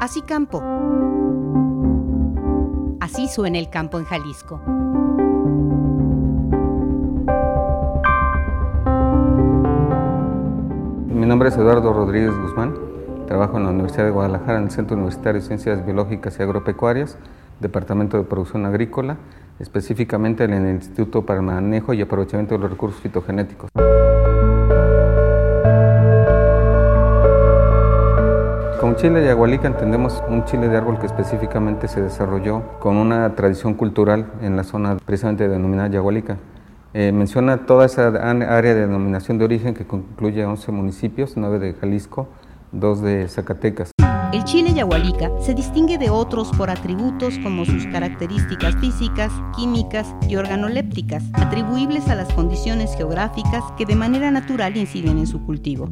Así campo. Así suena el campo en Jalisco. Mi nombre es Eduardo Rodríguez Guzmán. Trabajo en la Universidad de Guadalajara en el Centro Universitario de Ciencias Biológicas y Agropecuarias, Departamento de Producción Agrícola, específicamente en el Instituto para el Manejo y Aprovechamiento de los Recursos Fitogenéticos. Chile de agualica entendemos un chile de árbol que específicamente se desarrolló con una tradición cultural en la zona precisamente denominada yagualica. Eh, menciona toda esa área de denominación de origen que concluye 11 municipios, 9 de Jalisco, 2 de Zacatecas. El chile yagualica se distingue de otros por atributos como sus características físicas, químicas y organolépticas, atribuibles a las condiciones geográficas que de manera natural inciden en su cultivo.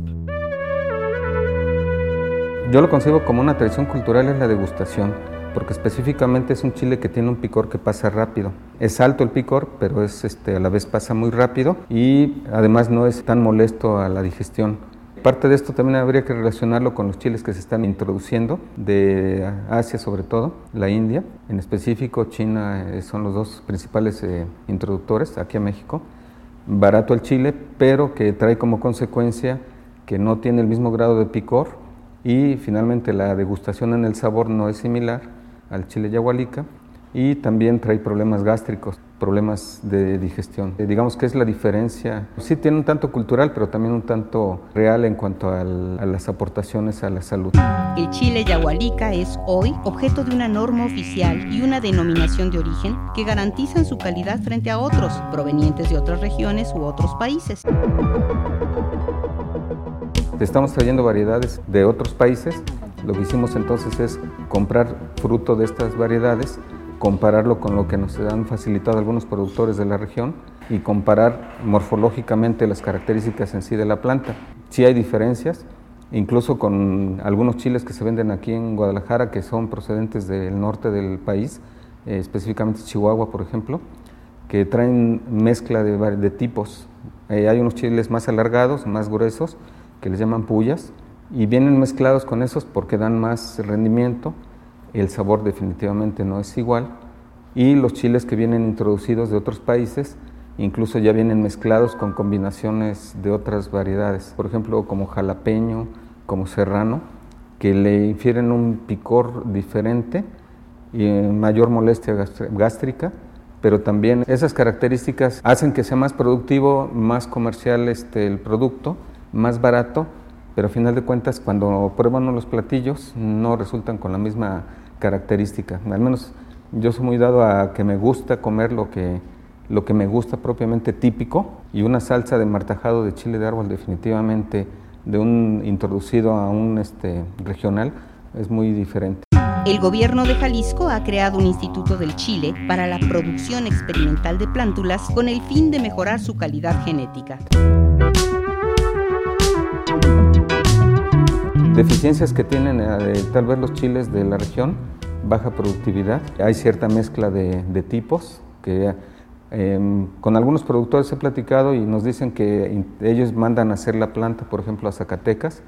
Yo lo concibo como una tradición cultural es la degustación porque específicamente es un chile que tiene un picor que pasa rápido. Es alto el picor, pero es este, a la vez pasa muy rápido y además no es tan molesto a la digestión. Parte de esto también habría que relacionarlo con los chiles que se están introduciendo de Asia sobre todo, la India, en específico China eh, son los dos principales eh, introductores aquí a México. Barato el chile, pero que trae como consecuencia que no tiene el mismo grado de picor y finalmente la degustación en el sabor no es similar al chile yagualica y también trae problemas gástricos, problemas de digestión. Eh, digamos que es la diferencia, sí tiene un tanto cultural, pero también un tanto real en cuanto a las aportaciones a la salud. El chile yagualica es hoy objeto de una norma oficial y una denominación de origen que garantizan su calidad frente a otros provenientes de otras regiones u otros países. Estamos trayendo variedades de otros países lo que hicimos entonces es comprar fruto de estas variedades, compararlo con lo que nos han facilitado algunos productores de la región y comparar morfológicamente las características en sí de la planta. Sí hay diferencias, incluso con algunos chiles que se venden aquí en Guadalajara que son procedentes del norte del país, eh, específicamente Chihuahua, por ejemplo, que traen mezcla de, tipos. Eh, hay unos chiles más alargados, más gruesos, que les llaman pullas, y vienen mezclados con esos porque dan más rendimiento, el sabor definitivamente no es igual y los chiles que vienen introducidos de otros países incluso ya vienen mezclados con combinaciones de otras variedades, por ejemplo como jalapeño, como serrano, que le infieren un picor diferente y mayor molestia gástrica, pero también esas características hacen que sea más productivo, más comercial este, el producto, más barato pero a final de cuentas cuando prueban los platillos no resultan con la misma característica. Al menos yo soy muy dado a que me gusta comer lo que, lo que me gusta propiamente típico y una salsa de martajado de chile de árbol definitivamente de un introducido a un este, regional es muy diferente. El gobierno de Jalisco ha creado un instituto del Chile para la producción experimental de plántulas con el fin de mejorar su calidad genética. Deficiencias que tienen eh, tal vez los chiles de la región, baja productividad, hay cierta mezcla de, tipos que em, con algunos productores he platicado y nos dicen que ellos mandan a hacer la planta, por ejemplo, a Zacatecas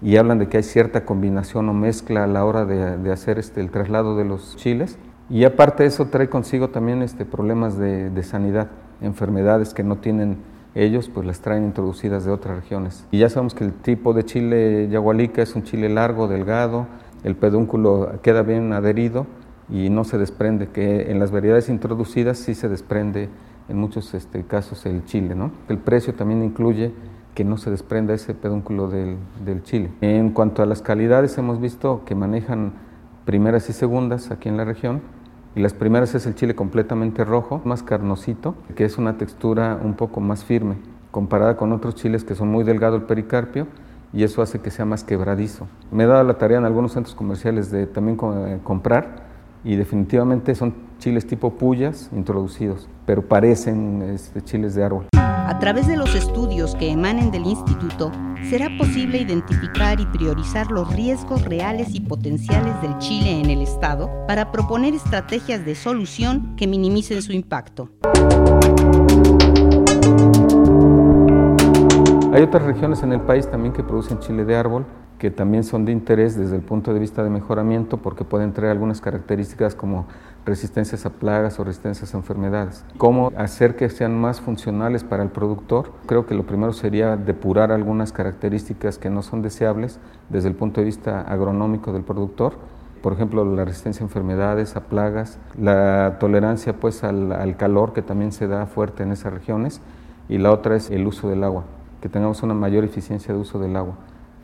y hablan de que hay cierta combinación o mezcla a la hora de, hacer este, el traslado de los chiles. Y aparte eso trae consigo también este, problemas de sanidad, enfermedades que no tienen ellos pues las traen introducidas de otras regiones. Y ya sabemos que el tipo de chile yagualica es un chile largo, delgado, el pedúnculo queda bien adherido y no se desprende, que en las variedades introducidas sí se desprende en muchos este, casos el chile. ¿no? El precio también incluye que no se desprenda ese pedúnculo del, del chile. En cuanto a las calidades, hemos visto que manejan primeras y segundas aquí en la región y las primeras es el chile completamente rojo, más carnosito, que es una textura un poco más firme, comparada con otros chiles que son muy delgado el pericarpio y eso hace que sea más quebradizo. Me he dado la tarea en algunos centros comerciales de también eh, comprar y definitivamente son chiles tipo pullas introducidos, pero parecen este, chiles de árbol. A través de los estudios que emanen del instituto, será posible identificar y priorizar los riesgos reales y potenciales del chile en el Estado para proponer estrategias de solución que minimicen su impacto. Hay otras regiones en el país también que producen chile de árbol, que también son de interés desde el punto de vista de mejoramiento porque pueden traer algunas características como resistencias a plagas o resistencias a enfermedades. ¿Cómo hacer que sean más funcionales para el productor? Creo que lo primero sería depurar algunas características que no son deseables desde el punto de vista agronómico del productor. Por ejemplo, la resistencia a enfermedades, a plagas, la tolerancia pues al, al calor que también se da fuerte en esas regiones y la otra es el uso del agua, que tengamos una mayor eficiencia de uso del agua.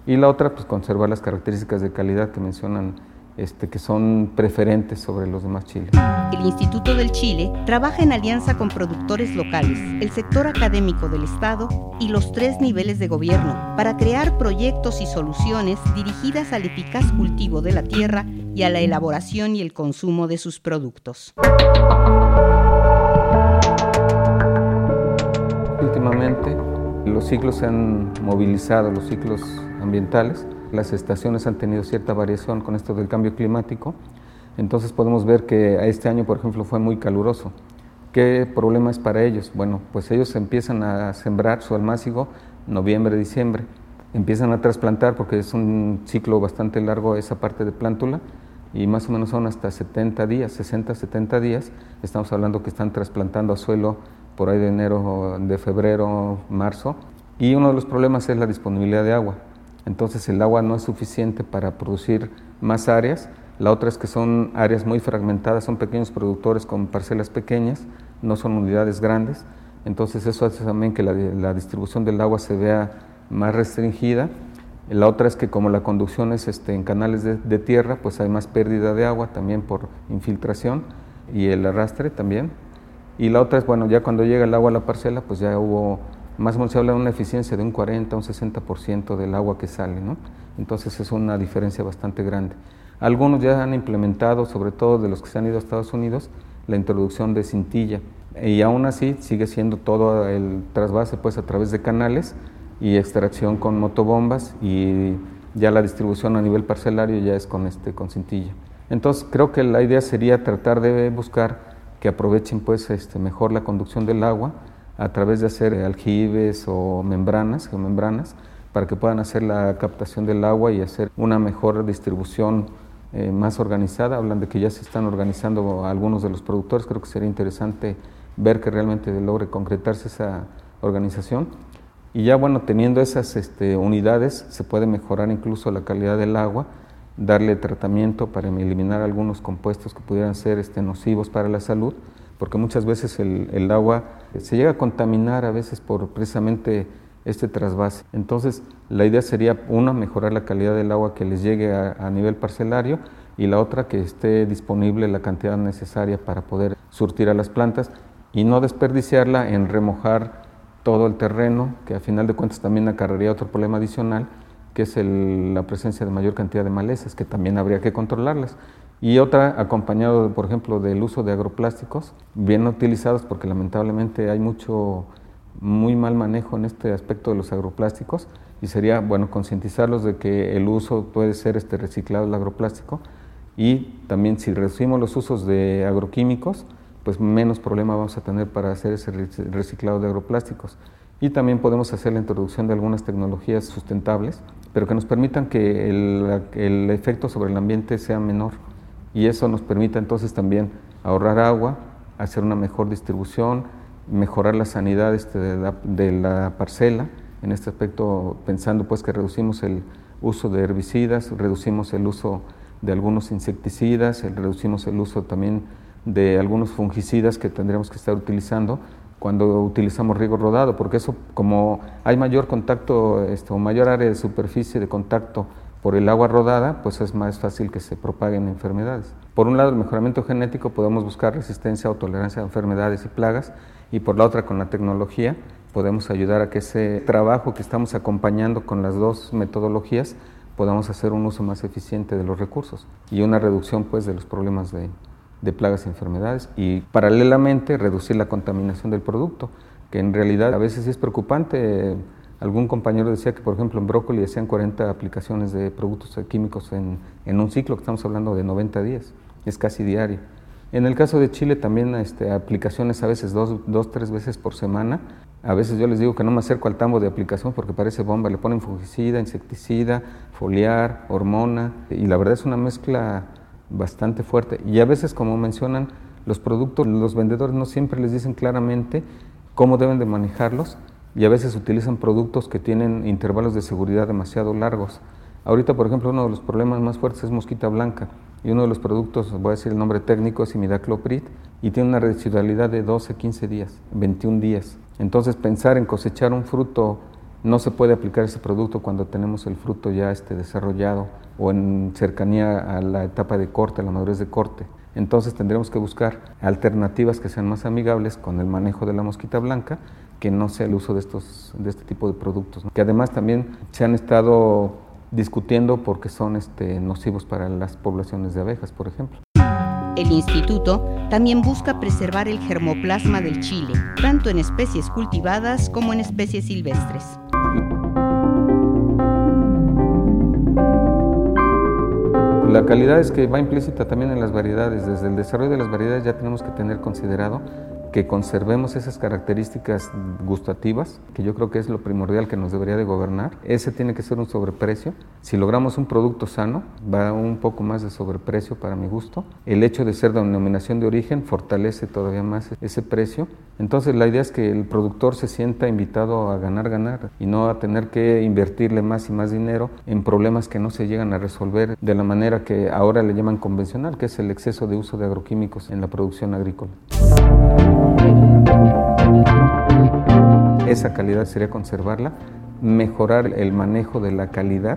Y la otra, pues conservar las características de calidad que mencionan este, que son preferentes sobre los demás chiles. El Instituto del Chile trabaja en alianza con productores locales, el sector académico del Estado y los tres niveles de gobierno para crear proyectos y soluciones dirigidas al eficaz cultivo de la tierra y a la elaboración y el consumo de sus productos. Últimamente los ciclos se han movilizado, los ciclos ambientales, las estaciones han tenido cierta variación con esto del cambio climático, entonces podemos ver que este año, por ejemplo, fue muy caluroso. ¿Qué problema es para ellos? Bueno, pues ellos empiezan a sembrar su almácigo noviembre, diciembre, empiezan a trasplantar porque es un ciclo bastante largo esa parte de plántula y más o menos son hasta 70 días, 60, 70 días, estamos hablando que están trasplantando a suelo por ahí de enero, de febrero, marzo, y uno de los problemas es la disponibilidad de agua. Entonces el agua no es suficiente para producir más áreas. La otra es que son áreas muy fragmentadas, son pequeños productores con parcelas pequeñas, no son unidades grandes. Entonces eso hace también que la, distribución del agua se vea más restringida. La otra es que como la conducción es este, en canales de, de, tierra, pues hay más pérdida de agua también por infiltración y el arrastre también. Y la otra es, bueno, ya cuando llega el agua a la parcela, pues ya hubo más o menos se habla de una eficiencia de un 40 un 60% del agua que sale, ¿no? Entonces es una diferencia bastante grande. Algunos ya han implementado, sobre todo de los que se han ido a Estados Unidos, la introducción de cintilla y aún así sigue siendo todo el trasvase pues a través de canales y extracción con motobombas y ya la distribución a nivel parcelario ya es con este con cintilla. Entonces creo que la idea sería tratar de buscar que aprovechen pues este mejor la conducción del agua a través de hacer aljibes o membranas, geomembranas, para que puedan hacer la captación del agua y hacer una mejor distribución eh, más organizada. Hablan de que ya se están organizando algunos de los productores, creo que sería interesante ver que realmente logre concretarse esa organización. Y ya bueno, teniendo esas este, unidades se puede mejorar incluso la calidad del agua, darle tratamiento para eliminar algunos compuestos que pudieran ser este, nocivos para la salud porque muchas veces el, agua se llega a contaminar a veces por precisamente este trasvase. Entonces, la idea sería, una, mejorar la calidad del agua que les llegue a, nivel parcelario y la otra, que esté disponible la cantidad necesaria para poder surtir a las plantas y no desperdiciarla en remojar todo el terreno, que a final de cuentas también acarrearía otro problema adicional, que es la presencia de mayor cantidad de malezas, que también habría que controlarlas y otra acompañado, por ejemplo, del uso de agroplásticos bien utilizados, porque lamentablemente hay mucho, muy mal manejo en este aspecto de los agroplásticos y sería, bueno, concientizarlos de que el uso puede ser este reciclado del agroplástico y también si reducimos los usos de agroquímicos, pues menos problema vamos a tener para hacer ese reciclado de agroplásticos. Y también podemos hacer la introducción de algunas tecnologías sustentables, pero que nos permitan que el, el efecto sobre el ambiente sea menor y eso nos permite entonces también ahorrar agua, hacer una mejor distribución, mejorar la sanidad este, de, la, parcela, en este aspecto pensando pues que reducimos el uso de herbicidas, reducimos el uso de algunos insecticidas, reducimos el uso también de algunos fungicidas que tendríamos que estar utilizando cuando utilizamos riego rodado, porque eso como hay mayor contacto este, o mayor área de superficie de contacto por el agua rodada, pues es más fácil que se propaguen enfermedades. Por un lado, el mejoramiento genético podemos buscar resistencia o tolerancia a enfermedades y plagas, y por la otra, con la tecnología, podemos ayudar a que ese trabajo que estamos acompañando con las dos metodologías podamos hacer un uso más eficiente de los recursos y una reducción pues de los problemas de, de plagas y enfermedades y paralelamente reducir la contaminación del producto, que en realidad a veces es preocupante Algún compañero decía que, por ejemplo, en brócoli hacían 40 aplicaciones de productos químicos en, en un ciclo, que estamos hablando de 90 días, es casi diario. En el caso de Chile también este, aplicaciones a veces dos, dos, tres veces por semana A veces yo les digo que no me acerco al tambo de aplicación porque parece bomba, le ponen fungicida, insecticida, foliar, hormona, y la verdad es una mezcla bastante fuerte. Y a veces, como mencionan, los productos, los vendedores no siempre les dicen claramente cómo deben de manejarlos y a veces utilizan productos que tienen intervalos de seguridad demasiado largos. Ahorita, por ejemplo, uno de los problemas más fuertes es mosquita blanca y uno de los productos, voy a decir el nombre técnico, es imidacloprid y tiene una residualidad de 12, 15 días, 21 días. Entonces, pensar en cosechar un fruto, no se puede aplicar ese producto cuando tenemos el fruto ya este desarrollado o en cercanía a la etapa de corte, a la madurez de corte. Entonces tendremos que buscar alternativas que sean más amigables con el manejo de la mosquita blanca, que no sea el uso de, estos, de este tipo de productos, que además también se han estado discutiendo porque son este, nocivos para las poblaciones de abejas, por ejemplo. El instituto también busca preservar el germoplasma del chile, tanto en especies cultivadas como en especies silvestres. La calidad es que va implícita también en las variedades. Desde el desarrollo de las variedades ya tenemos que tener considerado que conservemos esas características gustativas, que yo creo que es lo primordial que nos debería de gobernar. Ese tiene que ser un sobreprecio. Si logramos un producto sano, va un poco más de sobreprecio para mi gusto. El hecho de ser de denominación de origen fortalece todavía más ese precio. Entonces la idea es que el productor se sienta invitado a ganar, ganar y no a tener que invertirle más y más dinero en problemas que no se llegan a resolver de la manera que ahora le llaman convencional, que es el exceso de uso de agroquímicos en la producción agrícola. Esa calidad sería conservarla, mejorar el manejo de la calidad,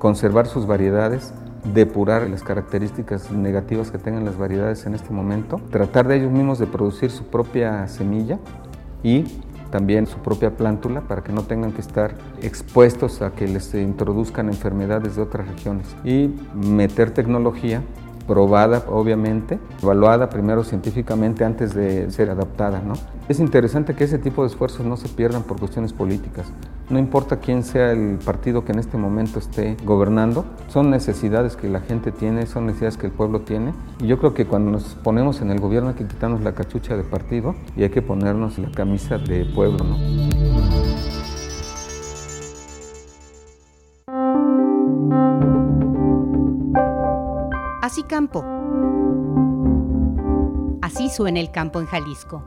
conservar sus variedades, depurar las características negativas que tengan las variedades en este momento, tratar de ellos mismos de producir su propia semilla y también su propia plántula para que no tengan que estar expuestos a que les introduzcan enfermedades de otras regiones. Y meter tecnología probada obviamente, evaluada primero científicamente antes de ser adaptada. ¿no? Es interesante que ese tipo de esfuerzos no se pierdan por cuestiones políticas. No importa quién sea el partido que en este momento esté gobernando, son necesidades que la gente tiene, son necesidades que el pueblo tiene. Y yo creo que cuando nos ponemos en el gobierno hay que quitarnos la cachucha de partido y hay que ponernos la camisa de pueblo. ¿no? Así suena el campo en Jalisco.